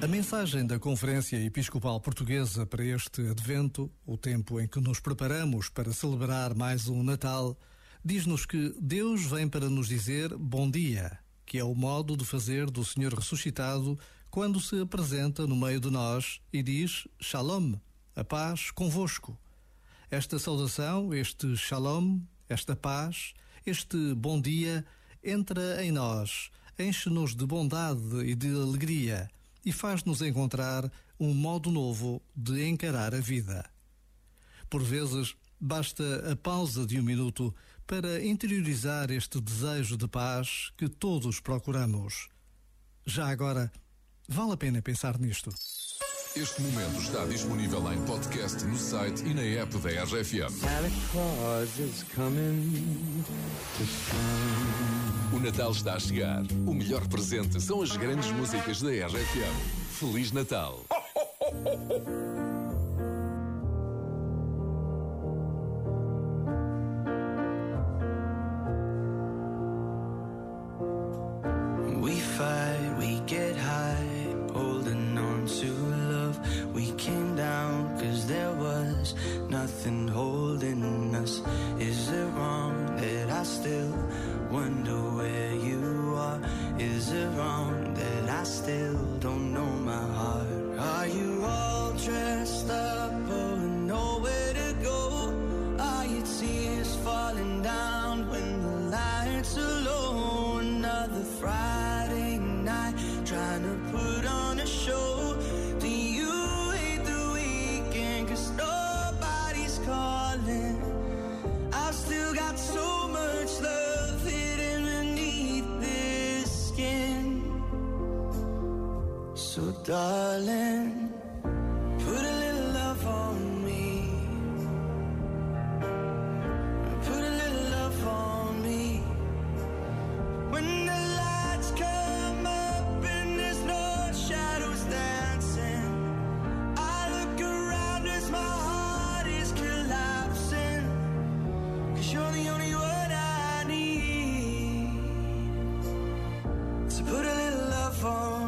A mensagem da Conferência Episcopal Portuguesa para este Advento, o tempo em que nos preparamos para celebrar mais um Natal, diz-nos que Deus vem para nos dizer bom dia, que é o modo de fazer do Senhor ressuscitado quando se apresenta no meio de nós e diz Shalom, a paz convosco. Esta saudação, este Shalom, esta paz, este bom dia, entra em nós, enche-nos de bondade e de alegria e faz-nos encontrar um modo novo de encarar a vida. Por vezes, basta a pausa de um minuto para interiorizar este desejo de paz que todos procuramos. Já agora, vale a pena pensar nisto. Este momento está disponível em podcast no site e na app da RFM. O Natal está a chegar. O melhor presente são as grandes músicas da RFM. Feliz Natal! nothing holding us. Is it wrong that I still wonder where you are? Is it wrong that I still So, darling, put a little love on me. Put a little love on me. When the lights come up and there's no shadows dancing, I look around as my heart is collapsing. Cause you're the only one I need. So put a little love on me.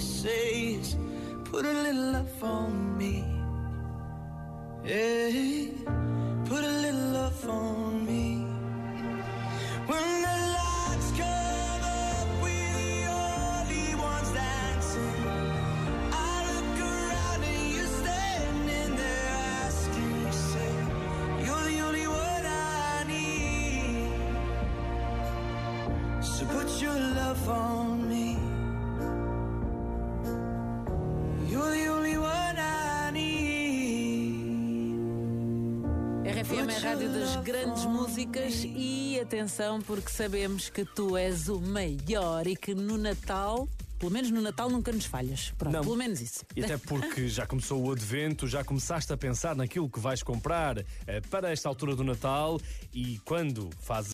I hear you say is, Put a little love on me. Yeah, put a little love on me. When the lights come up, we're the only ones dancing. I look around and you're standing there asking yourself, You're the only one I need. So put your love on me. RFM é a rádio das grandes músicas e atenção porque sabemos que tu és o maior e que no Natal, pelo menos no Natal nunca nos falhas. Pronto, Não. pelo menos isso. E até porque já começou o advento, já começaste a pensar naquilo que vais comprar eh, para esta altura do Natal e quando fazes